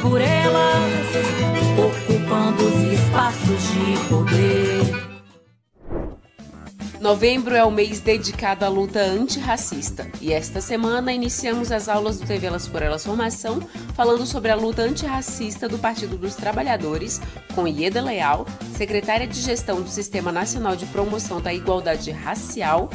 por elas, ocupando os espaços de poder. Novembro é o mês dedicado à luta antirracista e esta semana iniciamos as aulas do TV Elas por Elas Formação falando sobre a luta antirracista do Partido dos Trabalhadores com Ieda Leal, secretária de Gestão do Sistema Nacional de Promoção da Igualdade Racial,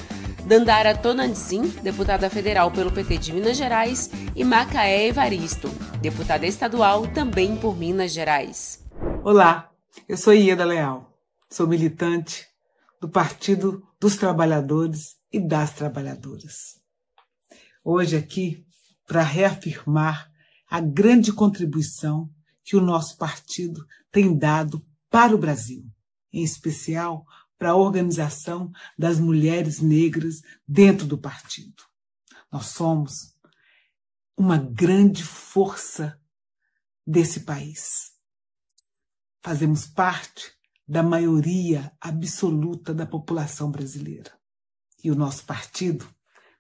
Dandara Tonantzin, deputada federal pelo PT de Minas Gerais, e Macaé Evaristo, deputada estadual também por Minas Gerais. Olá, eu sou Ieda Leal, sou militante do Partido dos Trabalhadores e das Trabalhadoras. Hoje aqui para reafirmar a grande contribuição que o nosso partido tem dado para o Brasil, em especial para a organização das mulheres negras dentro do partido. Nós somos uma grande força desse país. Fazemos parte da maioria absoluta da população brasileira. E o nosso partido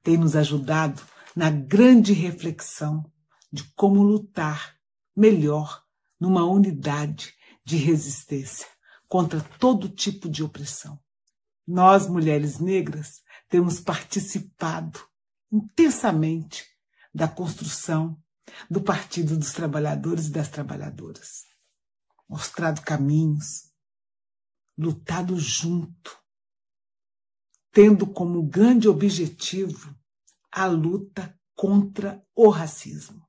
tem nos ajudado na grande reflexão de como lutar melhor numa unidade de resistência contra todo tipo de opressão. Nós, mulheres negras, temos participado intensamente da construção do Partido dos Trabalhadores e das Trabalhadoras, mostrado caminhos, lutado junto, tendo como grande objetivo a luta contra o racismo.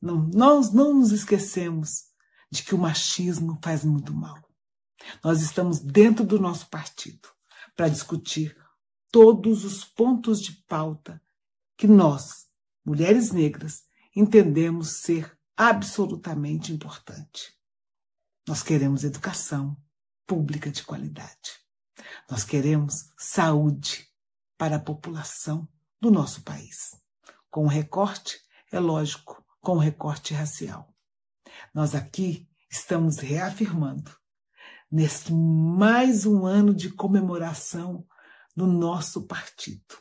Não, nós não nos esquecemos de que o machismo faz muito mal. Nós estamos dentro do nosso partido para discutir todos os pontos de pauta que nós, mulheres negras, entendemos ser absolutamente importante. Nós queremos educação, pública de qualidade. Nós queremos saúde para a população do nosso país. Com o recorte, é lógico, com o recorte racial. Nós aqui estamos reafirmando, neste mais um ano de comemoração do nosso partido,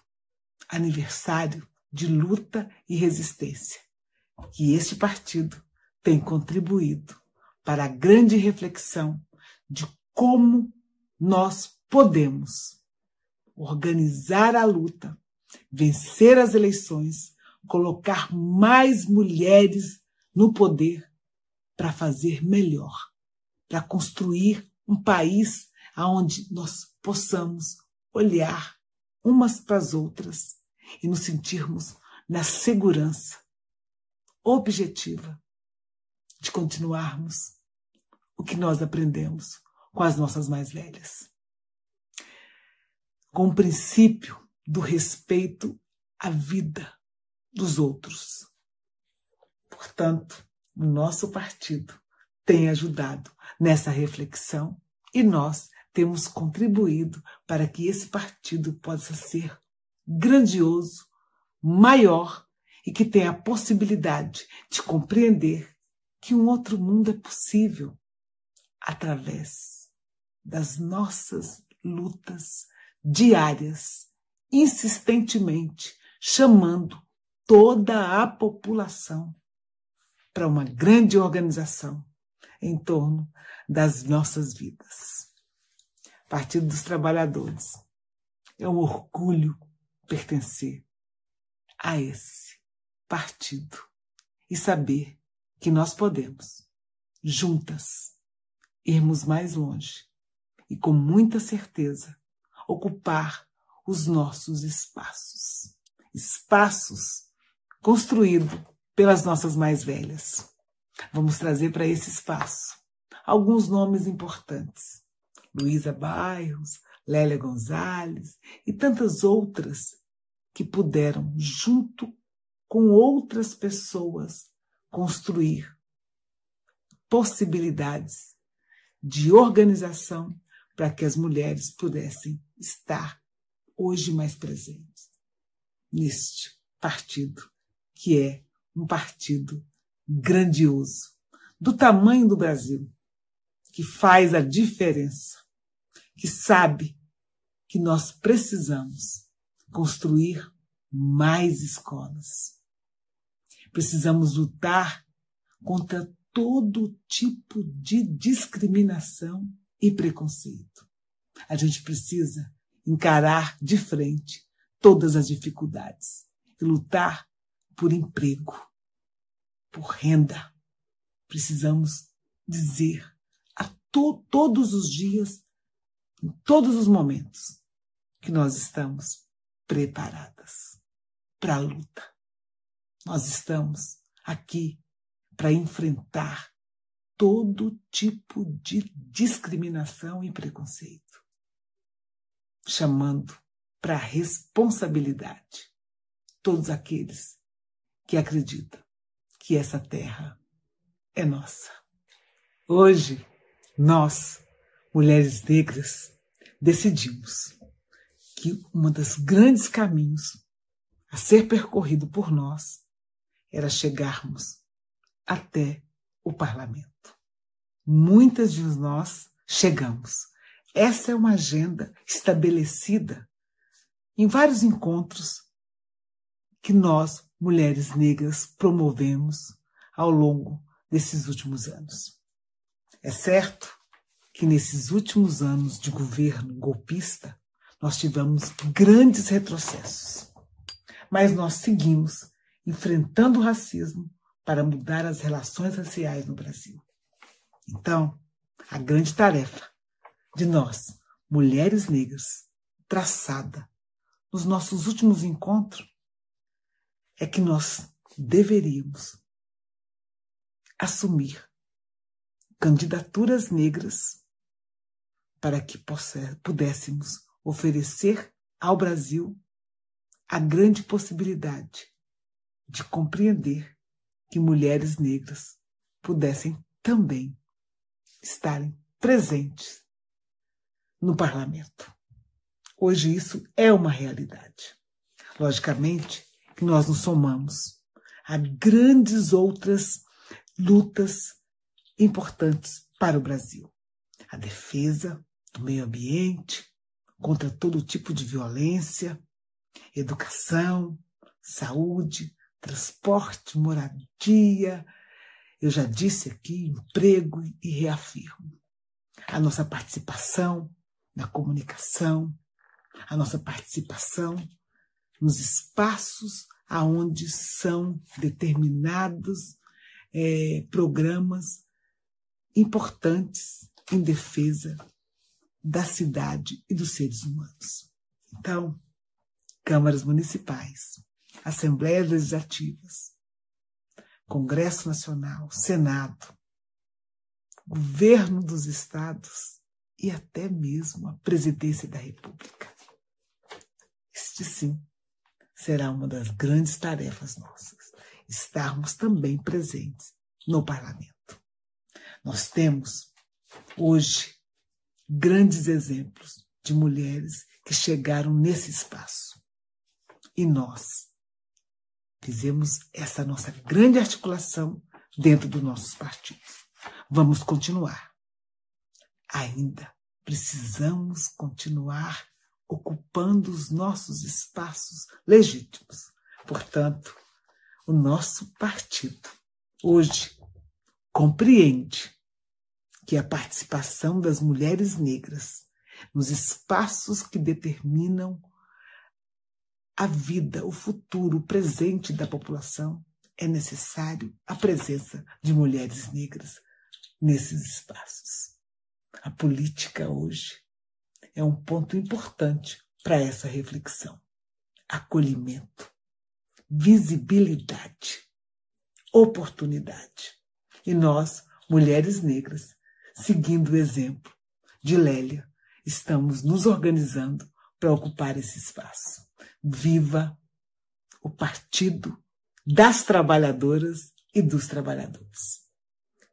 aniversário de luta e resistência, que este partido tem contribuído para a grande reflexão de como nós podemos organizar a luta, vencer as eleições, colocar mais mulheres no poder para fazer melhor, para construir um país onde nós possamos olhar umas para as outras e nos sentirmos na segurança objetiva de continuarmos o que nós aprendemos com as nossas mais velhas. Com o princípio do respeito à vida dos outros. Portanto, o nosso partido tem ajudado nessa reflexão e nós temos contribuído para que esse partido possa ser grandioso, maior e que tenha a possibilidade de compreender que um outro mundo é possível através das nossas lutas diárias, insistentemente, chamando toda a população para uma grande organização em torno das nossas vidas. Partido dos Trabalhadores. É um orgulho pertencer a esse partido e saber que nós podemos, juntas, irmos mais longe e com muita certeza ocupar os nossos espaços. Espaços construídos pelas nossas mais velhas. Vamos trazer para esse espaço alguns nomes importantes. Luísa Bairros, Lélia Gonzalez e tantas outras que puderam, junto com outras pessoas, construir possibilidades de organização para que as mulheres pudessem estar hoje mais presentes neste partido, que é um partido grandioso, do tamanho do Brasil, que faz a diferença, que sabe que nós precisamos construir mais escolas. Precisamos lutar contra todo tipo de discriminação e preconceito. A gente precisa encarar de frente todas as dificuldades e lutar por emprego, por renda. Precisamos dizer a to todos os dias, em todos os momentos, que nós estamos preparadas para a luta. Nós estamos aqui para enfrentar todo tipo de discriminação e preconceito, chamando para responsabilidade todos aqueles que acreditam que essa terra é nossa. Hoje, nós, mulheres negras, decidimos que um dos grandes caminhos a ser percorrido por nós era chegarmos até o parlamento. Muitas de nós chegamos. Essa é uma agenda estabelecida em vários encontros que nós, mulheres negras, promovemos ao longo desses últimos anos. É certo que nesses últimos anos de governo golpista, nós tivemos grandes retrocessos, mas nós seguimos enfrentando o racismo para mudar as relações raciais no Brasil. Então, a grande tarefa de nós, mulheres negras, traçada nos nossos últimos encontros, é que nós deveríamos assumir candidaturas negras para que pudéssemos oferecer ao Brasil a grande possibilidade de compreender que mulheres negras pudessem também estarem presentes no parlamento. Hoje isso é uma realidade. Logicamente que nós nos somamos a grandes outras lutas importantes para o Brasil. A defesa do meio ambiente, contra todo tipo de violência, educação, saúde, transporte, moradia, eu já disse aqui, emprego e reafirmo. A nossa participação na comunicação, a nossa participação nos espaços aonde são determinados é, programas importantes em defesa da cidade e dos seres humanos. Então, câmaras municipais, assembleias legislativas, Congresso Nacional, Senado, governo dos estados e até mesmo a presidência da República. Este sim será uma das grandes tarefas nossas, estarmos também presentes no parlamento. Nós temos hoje grandes exemplos de mulheres que chegaram nesse espaço. E nós Fizemos essa nossa grande articulação dentro dos nossos partidos. Vamos continuar. Ainda precisamos continuar ocupando os nossos espaços legítimos. Portanto, o nosso partido hoje compreende que a participação das mulheres negras nos espaços que determinam a vida, o futuro, o presente da população, é necessário a presença de mulheres negras nesses espaços. A política hoje é um ponto importante para essa reflexão. Acolhimento, visibilidade, oportunidade. E nós, mulheres negras, seguindo o exemplo de Lélia, estamos nos organizando para ocupar esse espaço. Viva o Partido das Trabalhadoras e dos Trabalhadores,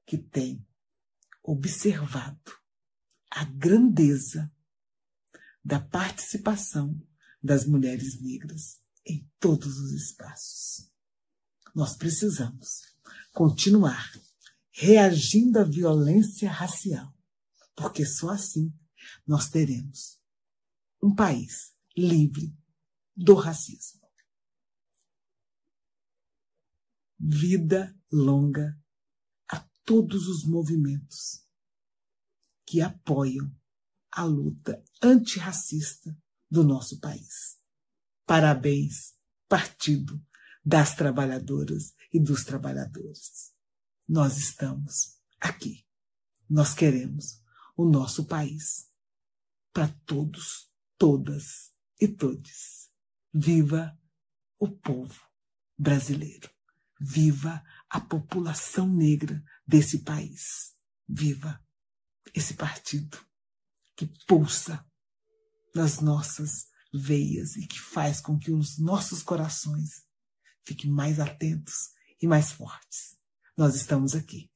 que tem observado a grandeza da participação das mulheres negras em todos os espaços. Nós precisamos continuar reagindo à violência racial, porque só assim nós teremos um país livre do racismo. Vida longa a todos os movimentos que apoiam a luta antirracista do nosso país. Parabéns, Partido das Trabalhadoras e dos Trabalhadores. Nós estamos aqui. Nós queremos o nosso país para todos, todas e todes. Viva o povo brasileiro. Viva a população negra desse país. Viva esse partido que pulsa nas nossas veias e que faz com que os nossos corações fiquem mais atentos e mais fortes. Nós estamos aqui.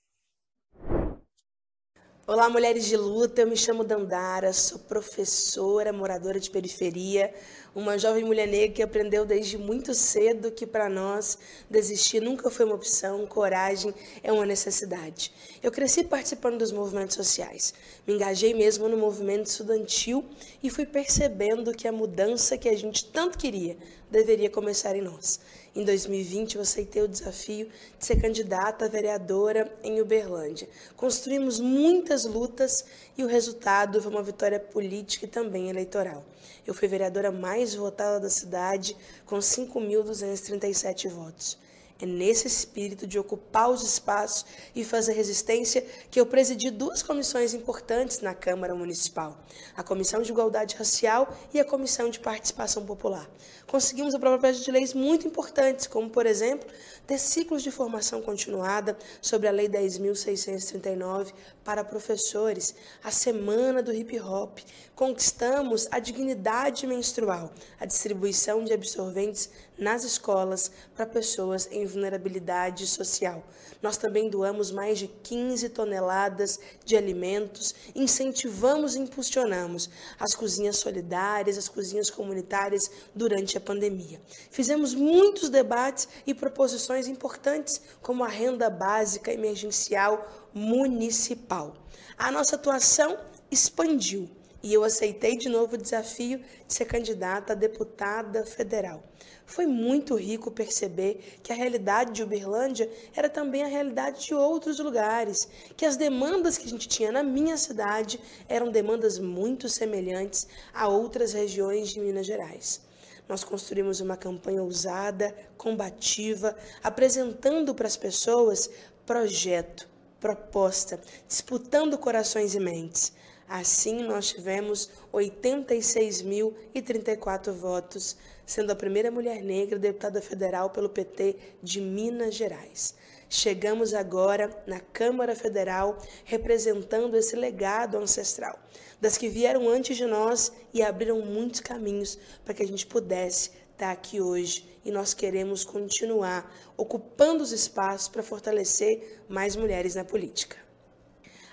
Olá, mulheres de luta. Eu me chamo Dandara, sou professora, moradora de periferia, uma jovem mulher negra que aprendeu desde muito cedo que para nós desistir nunca foi uma opção, coragem é uma necessidade. Eu cresci participando dos movimentos sociais, me engajei mesmo no movimento estudantil e fui percebendo que a mudança que a gente tanto queria deveria começar em nós. Em 2020, eu aceitei o desafio de ser candidata a vereadora em Uberlândia. Construímos muitas lutas e o resultado foi uma vitória política e também eleitoral. Eu fui vereadora mais votada da cidade, com 5.237 votos. É nesse espírito de ocupar os espaços e fazer resistência que eu presidi duas comissões importantes na Câmara Municipal: a Comissão de Igualdade Racial e a Comissão de Participação Popular. Conseguimos aprovar de leis muito importantes, como, por exemplo, ter ciclos de formação continuada sobre a Lei 10.639 para professores, a Semana do Hip Hop. Conquistamos a dignidade menstrual, a distribuição de absorventes nas escolas para pessoas em vulnerabilidade social. Nós também doamos mais de 15 toneladas de alimentos, incentivamos e impulsionamos as cozinhas solidárias, as cozinhas comunitárias durante a pandemia. Fizemos muitos debates e proposições importantes, como a renda básica emergencial municipal. A nossa atuação expandiu e eu aceitei de novo o desafio de ser candidata a deputada federal. Foi muito rico perceber que a realidade de Uberlândia era também a realidade de outros lugares, que as demandas que a gente tinha na minha cidade eram demandas muito semelhantes a outras regiões de Minas Gerais. Nós construímos uma campanha ousada, combativa, apresentando para as pessoas projeto, proposta, disputando corações e mentes. Assim, nós tivemos 86.034 votos, sendo a primeira mulher negra deputada federal pelo PT de Minas Gerais. Chegamos agora na Câmara Federal representando esse legado ancestral, das que vieram antes de nós e abriram muitos caminhos para que a gente pudesse estar aqui hoje. E nós queremos continuar ocupando os espaços para fortalecer mais mulheres na política.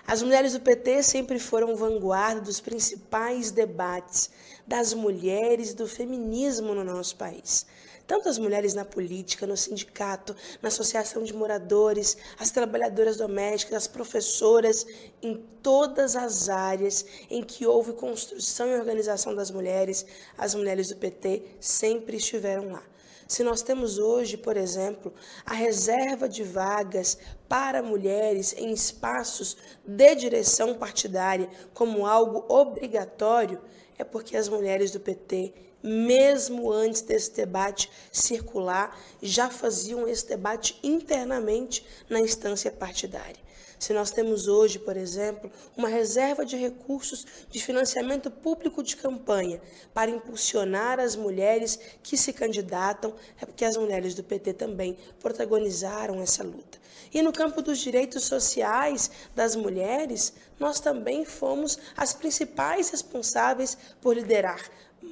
As mulheres do PT sempre foram vanguarda dos principais debates das mulheres e do feminismo no nosso país. Tanto as mulheres na política, no sindicato, na associação de moradores, as trabalhadoras domésticas, as professoras, em todas as áreas em que houve construção e organização das mulheres, as mulheres do PT sempre estiveram lá. Se nós temos hoje, por exemplo, a reserva de vagas para mulheres em espaços de direção partidária como algo obrigatório, é porque as mulheres do PT, mesmo antes desse debate circular, já faziam esse debate internamente na instância partidária. Se nós temos hoje, por exemplo, uma reserva de recursos de financiamento público de campanha para impulsionar as mulheres que se candidatam, é porque as mulheres do PT também protagonizaram essa luta. E no campo dos direitos sociais das mulheres, nós também fomos as principais responsáveis por liderar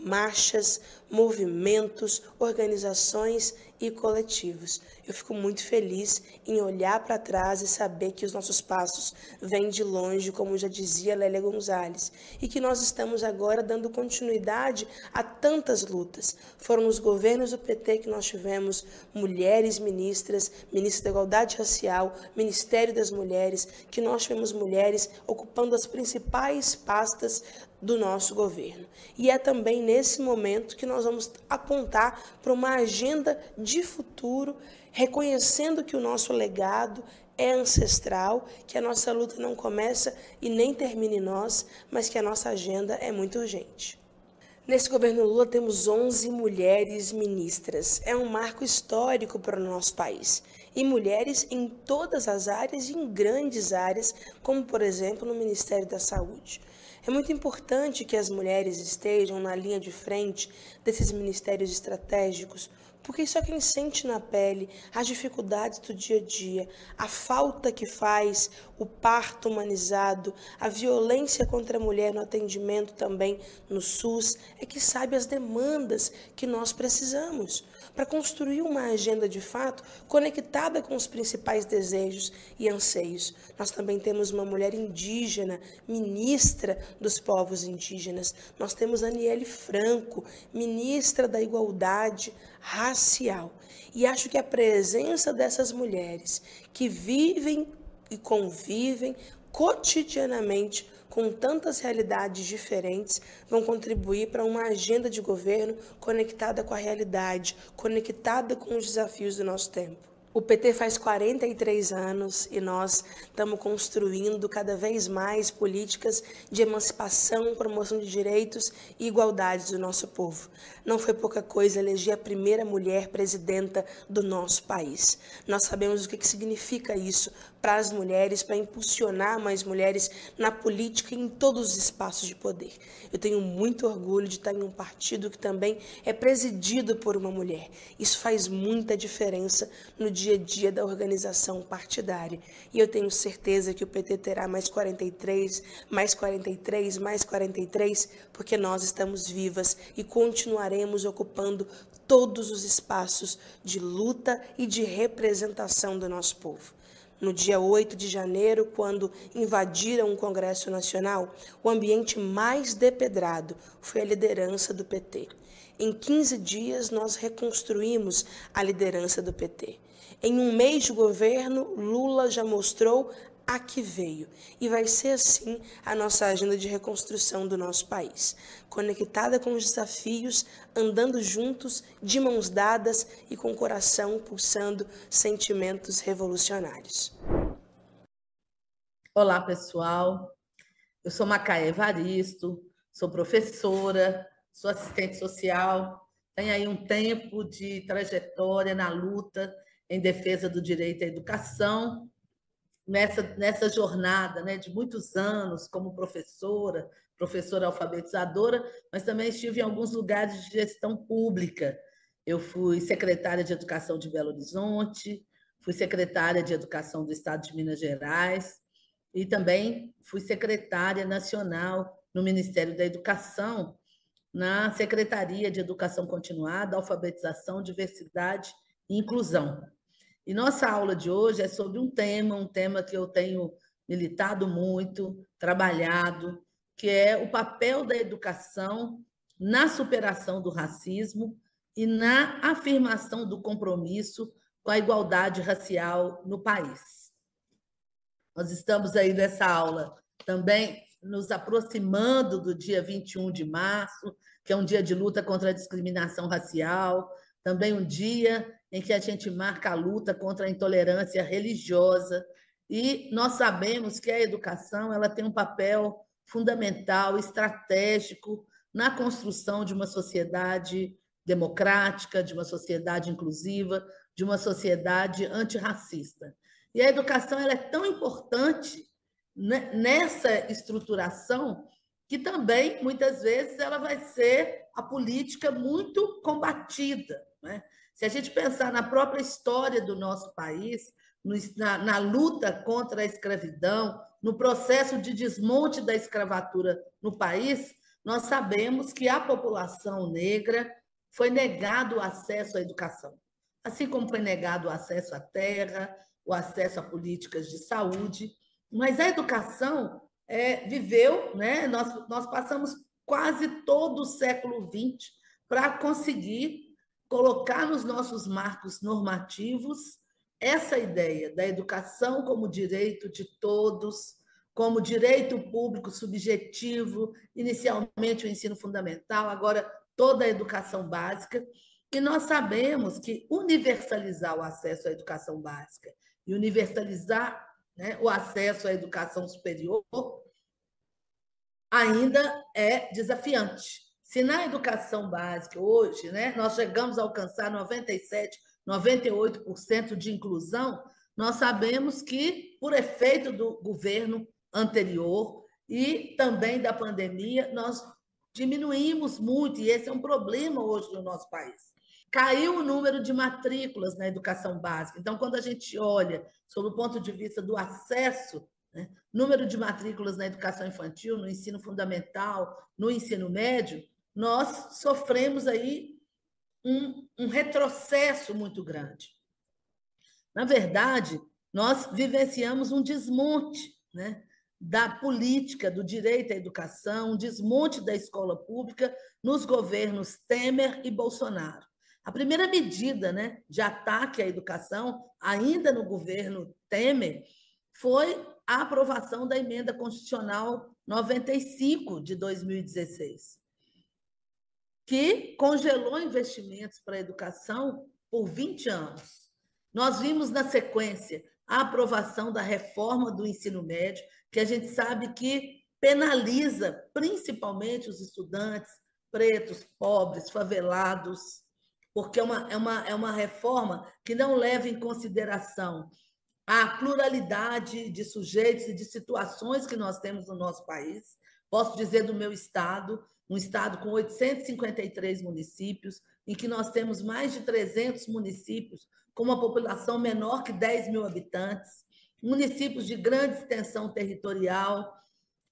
marchas, movimentos, organizações e coletivos. Eu fico muito feliz em olhar para trás e saber que os nossos passos vêm de longe, como já dizia Lélia Gonzalez, e que nós estamos agora dando continuidade a tantas lutas. Foram nos governos do PT que nós tivemos mulheres ministras, ministra da Igualdade Racial, Ministério das Mulheres, que nós tivemos mulheres ocupando as principais pastas do nosso governo. E é também nesse momento que nós vamos apontar para uma agenda de futuro, reconhecendo que o nosso legado é ancestral, que a nossa luta não começa e nem termina em nós, mas que a nossa agenda é muito urgente. Nesse governo Lula temos 11 mulheres ministras. É um marco histórico para o nosso país. E mulheres em todas as áreas e em grandes áreas, como por exemplo no Ministério da Saúde. É muito importante que as mulheres estejam na linha de frente desses ministérios estratégicos, porque isso é quem sente na pele as dificuldades do dia a dia, a falta que faz o parto humanizado, a violência contra a mulher no atendimento também no SUS, é que sabe as demandas que nós precisamos para construir uma agenda de fato conectada com os principais desejos e anseios. Nós também temos uma mulher indígena, ministra dos povos indígenas. Nós temos Aniele Franco, ministra da Igualdade Racial. E acho que a presença dessas mulheres que vivem e convivem cotidianamente com tantas realidades diferentes, vão contribuir para uma agenda de governo conectada com a realidade, conectada com os desafios do nosso tempo. O PT faz 43 anos e nós estamos construindo cada vez mais políticas de emancipação, promoção de direitos e igualdade do nosso povo. Não foi pouca coisa eleger a primeira mulher presidenta do nosso país. Nós sabemos o que significa isso para as mulheres, para impulsionar mais mulheres na política e em todos os espaços de poder. Eu tenho muito orgulho de estar em um partido que também é presidido por uma mulher. Isso faz muita diferença no dia a dia da organização partidária. E eu tenho certeza que o PT terá mais 43, mais 43, mais 43, porque nós estamos vivas e continuaremos ocupando todos os espaços de luta e de representação do nosso povo. No dia 8 de janeiro, quando invadiram o Congresso Nacional, o ambiente mais depedrado foi a liderança do PT. Em 15 dias, nós reconstruímos a liderança do PT. Em um mês de governo, Lula já mostrou a que veio. E vai ser assim a nossa agenda de reconstrução do nosso país, conectada com os desafios, andando juntos, de mãos dadas e com o coração pulsando sentimentos revolucionários. Olá, pessoal. Eu sou Macaé Evaristo, sou professora, sou assistente social, tenho aí um tempo de trajetória na luta em defesa do direito à educação nessa, nessa jornada né, de muitos anos como professora, professora alfabetizadora, mas também estive em alguns lugares de gestão pública. Eu fui secretária de Educação de Belo Horizonte, fui secretária de Educação do Estado de Minas Gerais e também fui secretária nacional no Ministério da Educação, na Secretaria de Educação Continuada, Alfabetização, Diversidade e Inclusão. E nossa aula de hoje é sobre um tema, um tema que eu tenho militado muito, trabalhado, que é o papel da educação na superação do racismo e na afirmação do compromisso com a igualdade racial no país. Nós estamos aí nessa aula também nos aproximando do dia 21 de março, que é um dia de luta contra a discriminação racial, também um dia em que a gente marca a luta contra a intolerância religiosa. E nós sabemos que a educação ela tem um papel fundamental, estratégico na construção de uma sociedade democrática, de uma sociedade inclusiva, de uma sociedade antirracista. E a educação ela é tão importante nessa estruturação que também, muitas vezes, ela vai ser a política muito combatida. Né? Se a gente pensar na própria história do nosso país, na, na luta contra a escravidão, no processo de desmonte da escravatura no país, nós sabemos que a população negra foi negado o acesso à educação, assim como foi negado o acesso à terra, o acesso a políticas de saúde. Mas a educação é, viveu, né? nós, nós passamos quase todo o século XX para conseguir colocar nos nossos marcos normativos essa ideia da educação como direito de todos, como direito público subjetivo, inicialmente o ensino fundamental, agora toda a educação básica. E nós sabemos que universalizar o acesso à educação básica e universalizar né, o acesso à educação superior ainda é desafiante. Se na educação básica hoje né, nós chegamos a alcançar 97, 98% de inclusão, nós sabemos que, por efeito do governo anterior e também da pandemia, nós diminuímos muito, e esse é um problema hoje no nosso país. Caiu o número de matrículas na educação básica. Então, quando a gente olha sob o ponto de vista do acesso, né, número de matrículas na educação infantil, no ensino fundamental, no ensino médio, nós sofremos aí um, um retrocesso muito grande. Na verdade, nós vivenciamos um desmonte né, da política do direito à educação, um desmonte da escola pública nos governos Temer e Bolsonaro. A primeira medida né, de ataque à educação, ainda no governo Temer, foi a aprovação da emenda constitucional 95 de 2016 que congelou investimentos para a educação por 20 anos. Nós vimos na sequência a aprovação da reforma do ensino médio, que a gente sabe que penaliza principalmente os estudantes pretos, pobres, favelados, porque é uma, é uma, é uma reforma que não leva em consideração a pluralidade de sujeitos e de situações que nós temos no nosso país. Posso dizer do meu estado, um estado com 853 municípios, em que nós temos mais de 300 municípios com uma população menor que 10 mil habitantes, municípios de grande extensão territorial,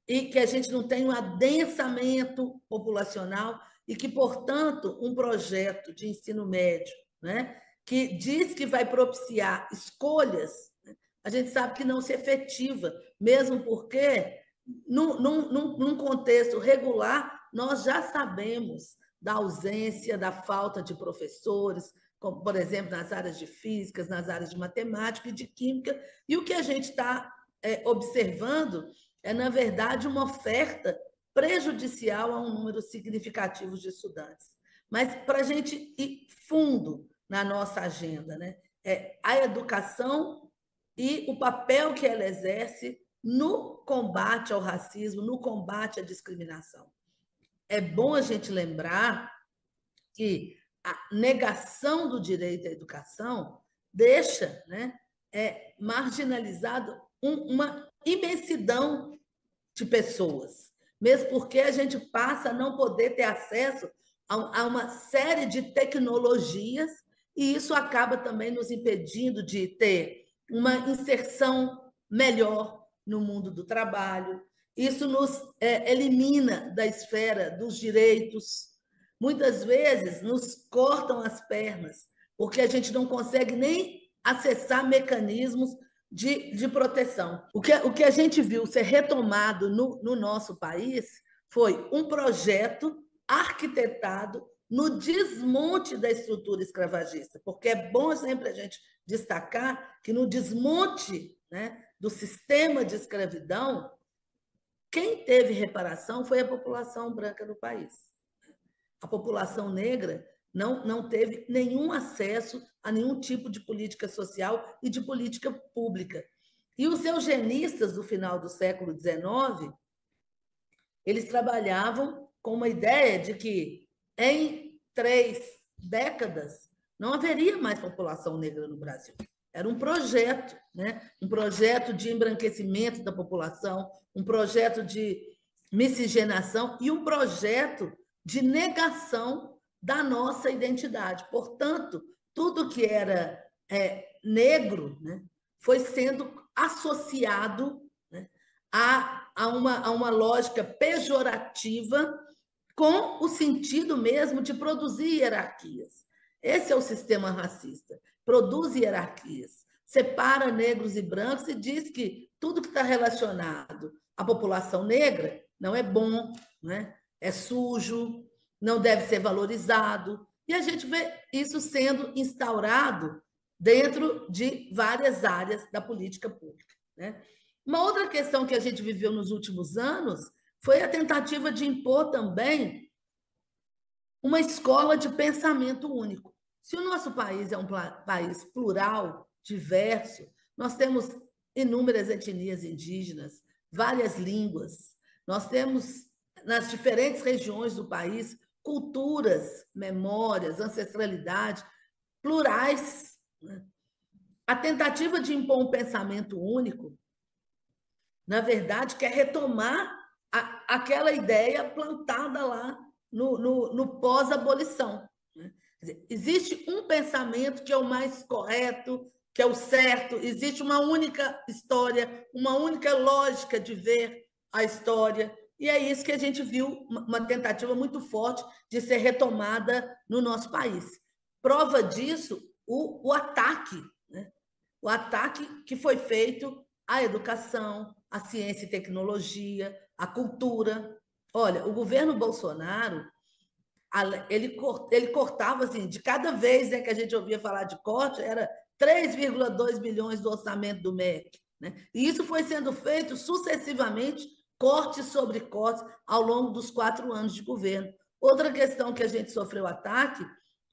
e que a gente não tem um adensamento populacional e que, portanto, um projeto de ensino médio, né, que diz que vai propiciar escolhas, né, a gente sabe que não se efetiva, mesmo porque, num, num, num contexto regular, nós já sabemos da ausência, da falta de professores, como, por exemplo, nas áreas de físicas, nas áreas de matemática e de química, e o que a gente está é, observando é, na verdade, uma oferta prejudicial a um número significativo de estudantes. Mas para a gente ir fundo na nossa agenda, né? É a educação e o papel que ela exerce no combate ao racismo, no combate à discriminação. É bom a gente lembrar que a negação do direito à educação deixa né, é, marginalizado um, uma imensidão de pessoas, mesmo porque a gente passa a não poder ter acesso a, a uma série de tecnologias e isso acaba também nos impedindo de ter uma inserção melhor no mundo do trabalho, isso nos é, elimina da esfera dos direitos. Muitas vezes nos cortam as pernas, porque a gente não consegue nem acessar mecanismos de, de proteção. O que, o que a gente viu ser retomado no, no nosso país foi um projeto arquitetado no desmonte da estrutura escravagista, porque é bom sempre a gente destacar que no desmonte né, do sistema de escravidão, quem teve reparação foi a população branca no país. A população negra não, não teve nenhum acesso a nenhum tipo de política social e de política pública. E os eugenistas do final do século XIX, eles trabalhavam com uma ideia de que em três décadas não haveria mais população negra no Brasil. Era um projeto, né? um projeto de embranquecimento da população, um projeto de miscigenação e um projeto de negação da nossa identidade. Portanto, tudo que era é, negro né, foi sendo associado né, a, a, uma, a uma lógica pejorativa com o sentido mesmo de produzir hierarquias. Esse é o sistema racista. Produz hierarquias, separa negros e brancos e diz que tudo que está relacionado à população negra não é bom, né? é sujo, não deve ser valorizado. E a gente vê isso sendo instaurado dentro de várias áreas da política pública. Né? Uma outra questão que a gente viveu nos últimos anos foi a tentativa de impor também uma escola de pensamento único. Se o nosso país é um país plural, diverso, nós temos inúmeras etnias indígenas, várias línguas, nós temos nas diferentes regiões do país culturas, memórias, ancestralidade plurais. Né? A tentativa de impor um pensamento único, na verdade, quer retomar a, aquela ideia plantada lá no, no, no pós-abolição. Né? Existe um pensamento que é o mais correto, que é o certo, existe uma única história, uma única lógica de ver a história. E é isso que a gente viu, uma tentativa muito forte de ser retomada no nosso país. Prova disso, o, o ataque, né? o ataque que foi feito à educação, à ciência e tecnologia, à cultura. Olha, o governo Bolsonaro, ele, ele cortava assim, de cada vez né, que a gente ouvia falar de corte, era 3,2 bilhões do orçamento do MEC. Né? E isso foi sendo feito sucessivamente corte sobre corte ao longo dos quatro anos de governo. Outra questão que a gente sofreu ataque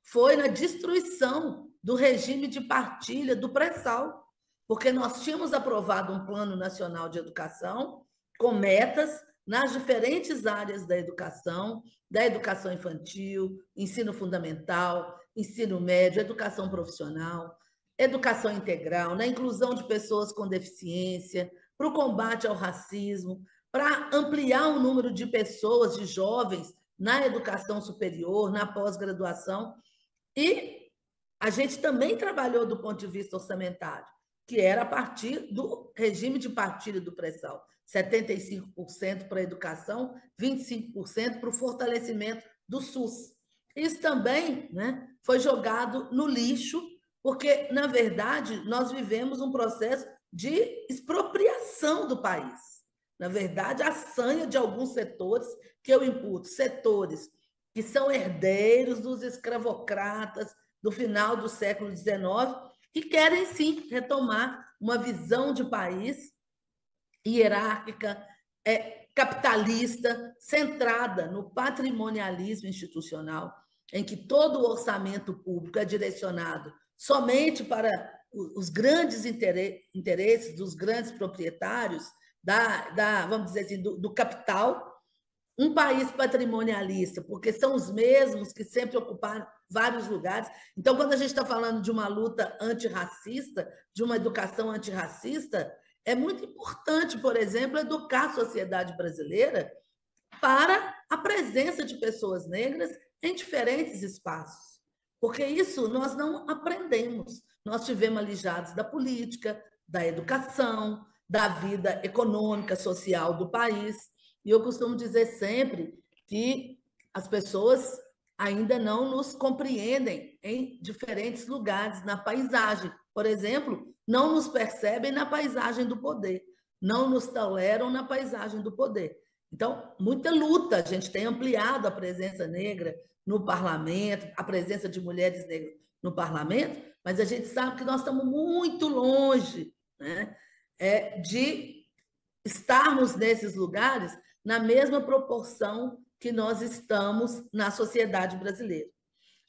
foi na destruição do regime de partilha do pré-sal, porque nós tínhamos aprovado um plano nacional de educação com metas nas diferentes áreas da educação, da educação infantil, ensino fundamental, ensino médio, educação profissional, educação integral, na inclusão de pessoas com deficiência, para o combate ao racismo, para ampliar o número de pessoas, de jovens, na educação superior, na pós-graduação. E a gente também trabalhou do ponto de vista orçamentário, que era a partir do regime de partilha do pré-sal. 75% para a educação, 25% para o fortalecimento do SUS. Isso também né, foi jogado no lixo, porque, na verdade, nós vivemos um processo de expropriação do país. Na verdade, a sanha de alguns setores, que eu imputo, setores que são herdeiros dos escravocratas do final do século XIX, que querem sim retomar uma visão de país hierárquica, é, capitalista, centrada no patrimonialismo institucional, em que todo o orçamento público é direcionado somente para os grandes interesses dos grandes proprietários da, da vamos dizer assim, do, do capital, um país patrimonialista, porque são os mesmos que sempre ocuparam vários lugares. Então, quando a gente está falando de uma luta antirracista, de uma educação antirracista, é muito importante, por exemplo, educar a sociedade brasileira para a presença de pessoas negras em diferentes espaços. Porque isso nós não aprendemos. Nós tivemos alijados da política, da educação, da vida econômica, social do país. E eu costumo dizer sempre que as pessoas ainda não nos compreendem em diferentes lugares na paisagem. Por exemplo, não nos percebem na paisagem do poder, não nos toleram na paisagem do poder. Então, muita luta, a gente tem ampliado a presença negra no parlamento, a presença de mulheres negras no parlamento, mas a gente sabe que nós estamos muito longe né, é, de estarmos nesses lugares na mesma proporção que nós estamos na sociedade brasileira.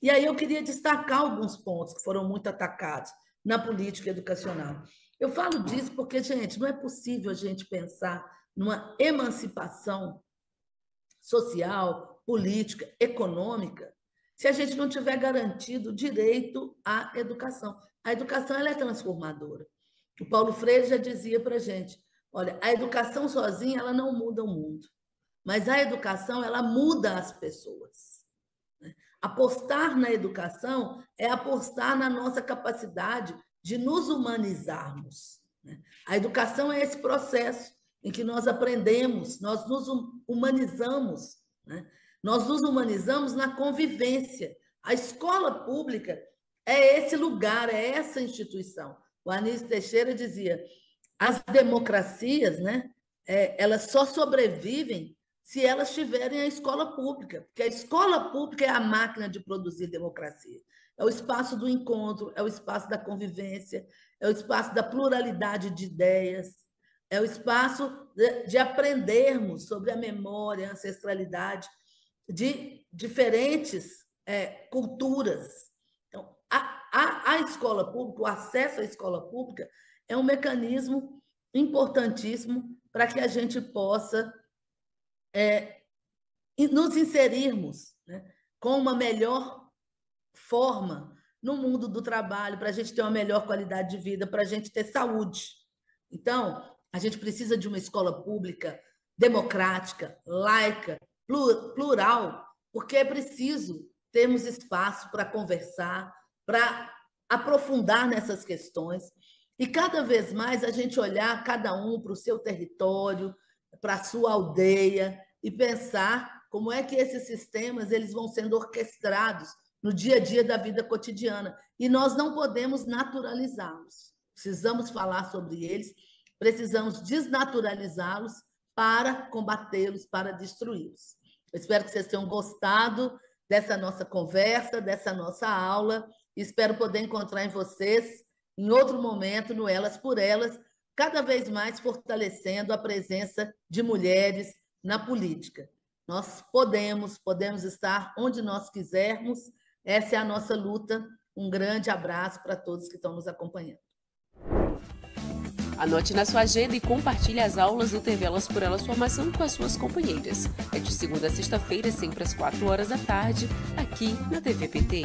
E aí eu queria destacar alguns pontos que foram muito atacados na política educacional. Eu falo disso porque, gente, não é possível a gente pensar numa emancipação social, política, econômica, se a gente não tiver garantido o direito à educação. A educação ela é transformadora. O Paulo Freire já dizia para a gente, olha, a educação sozinha ela não muda o mundo, mas a educação ela muda as pessoas. Apostar na educação é apostar na nossa capacidade de nos humanizarmos. Né? A educação é esse processo em que nós aprendemos, nós nos humanizamos, né? nós nos humanizamos na convivência. A escola pública é esse lugar, é essa instituição. O Anísio Teixeira dizia: as democracias, né, é, elas só sobrevivem se elas tiverem a escola pública, porque a escola pública é a máquina de produzir democracia. É o espaço do encontro, é o espaço da convivência, é o espaço da pluralidade de ideias, é o espaço de, de aprendermos sobre a memória, a ancestralidade de diferentes é, culturas. Então, a, a, a escola pública, o acesso à escola pública, é um mecanismo importantíssimo para que a gente possa é, nos inserirmos né, com uma melhor forma no mundo do trabalho, para a gente ter uma melhor qualidade de vida, para a gente ter saúde. Então, a gente precisa de uma escola pública democrática, laica, plural, porque é preciso termos espaço para conversar, para aprofundar nessas questões e cada vez mais a gente olhar cada um para o seu território, para a sua aldeia e pensar como é que esses sistemas eles vão sendo orquestrados no dia a dia da vida cotidiana e nós não podemos naturalizá-los. Precisamos falar sobre eles precisamos desnaturalizá-los para combatê-los, para destruí-los. espero que vocês tenham gostado dessa nossa conversa, dessa nossa aula. Espero poder encontrar em vocês em outro momento no Elas por Elas, cada vez mais fortalecendo a presença de mulheres na política. Nós podemos, podemos estar onde nós quisermos. Essa é a nossa luta. Um grande abraço para todos que estão nos acompanhando. Anote na sua agenda e compartilhe as aulas do TV Elas por Elas Formação com as suas companheiras. É de segunda a sexta-feira, sempre às 4 horas da tarde, aqui na TV PT.